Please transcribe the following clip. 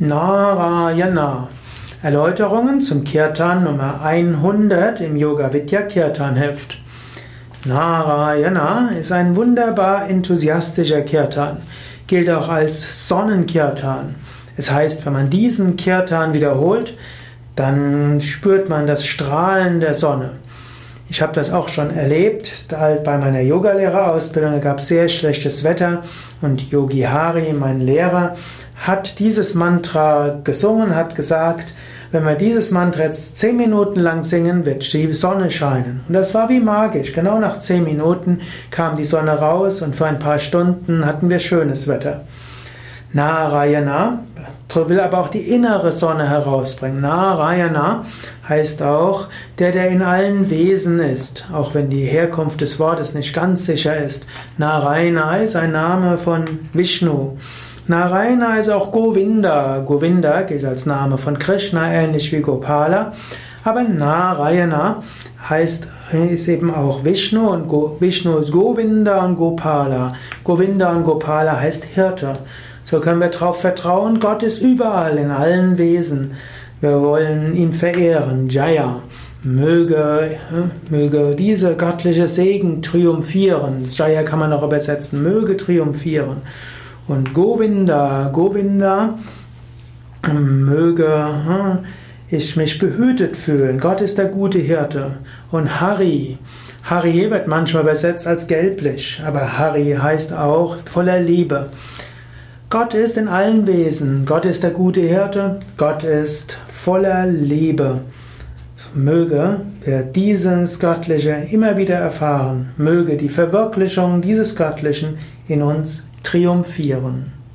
Narayana. Erläuterungen zum Kirtan Nummer 100 im Yoga Vidya Kirtan Heft. Narayana ist ein wunderbar enthusiastischer Kirtan, gilt auch als Sonnenkirtan. Es heißt, wenn man diesen Kirtan wiederholt, dann spürt man das Strahlen der Sonne. Ich habe das auch schon erlebt. Bei meiner Yogalehrerausbildung gab es sehr schlechtes Wetter und Yogi Hari, mein Lehrer, hat dieses Mantra gesungen, hat gesagt, wenn wir dieses Mantra jetzt zehn Minuten lang singen, wird die Sonne scheinen. Und das war wie magisch. Genau nach zehn Minuten kam die Sonne raus und für ein paar Stunden hatten wir schönes Wetter. Narayana will aber auch die innere Sonne herausbringen. Narayana heißt auch der, der in allen Wesen ist, auch wenn die Herkunft des Wortes nicht ganz sicher ist. Narayana ist ein Name von Vishnu. Narayana ist auch Govinda. Govinda gilt als Name von Krishna, ähnlich wie Gopala. Aber Narayana heißt, ist eben auch Vishnu und Go, Vishnu ist Govinda und Gopala. Govinda und Gopala heißt Hirte. So können wir darauf vertrauen, Gott ist überall in allen Wesen. Wir wollen ihn verehren. Jaya. Möge, möge diese göttliche Segen triumphieren. Jaya kann man auch übersetzen. Möge triumphieren. Und Govinda, Govinda, möge ich mich behütet fühlen. Gott ist der gute Hirte. Und Hari, Hari wird manchmal übersetzt als gelblich, aber Hari heißt auch voller Liebe. Gott ist in allen Wesen. Gott ist der gute Hirte. Gott ist voller Liebe. Möge wir dieses Göttliche immer wieder erfahren. Möge die Verwirklichung dieses Göttlichen in uns triumphieren.